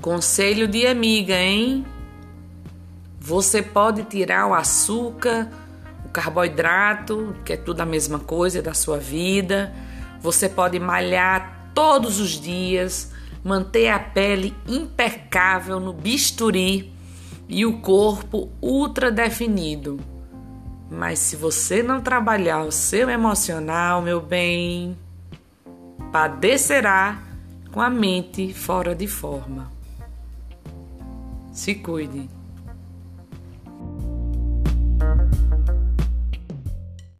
Conselho de amiga, hein? Você pode tirar o açúcar, o carboidrato, que é tudo a mesma coisa da sua vida. Você pode malhar todos os dias, manter a pele impecável no bisturi e o corpo ultra definido. Mas se você não trabalhar o seu emocional, meu bem, padecerá com a mente fora de forma. Se cuide.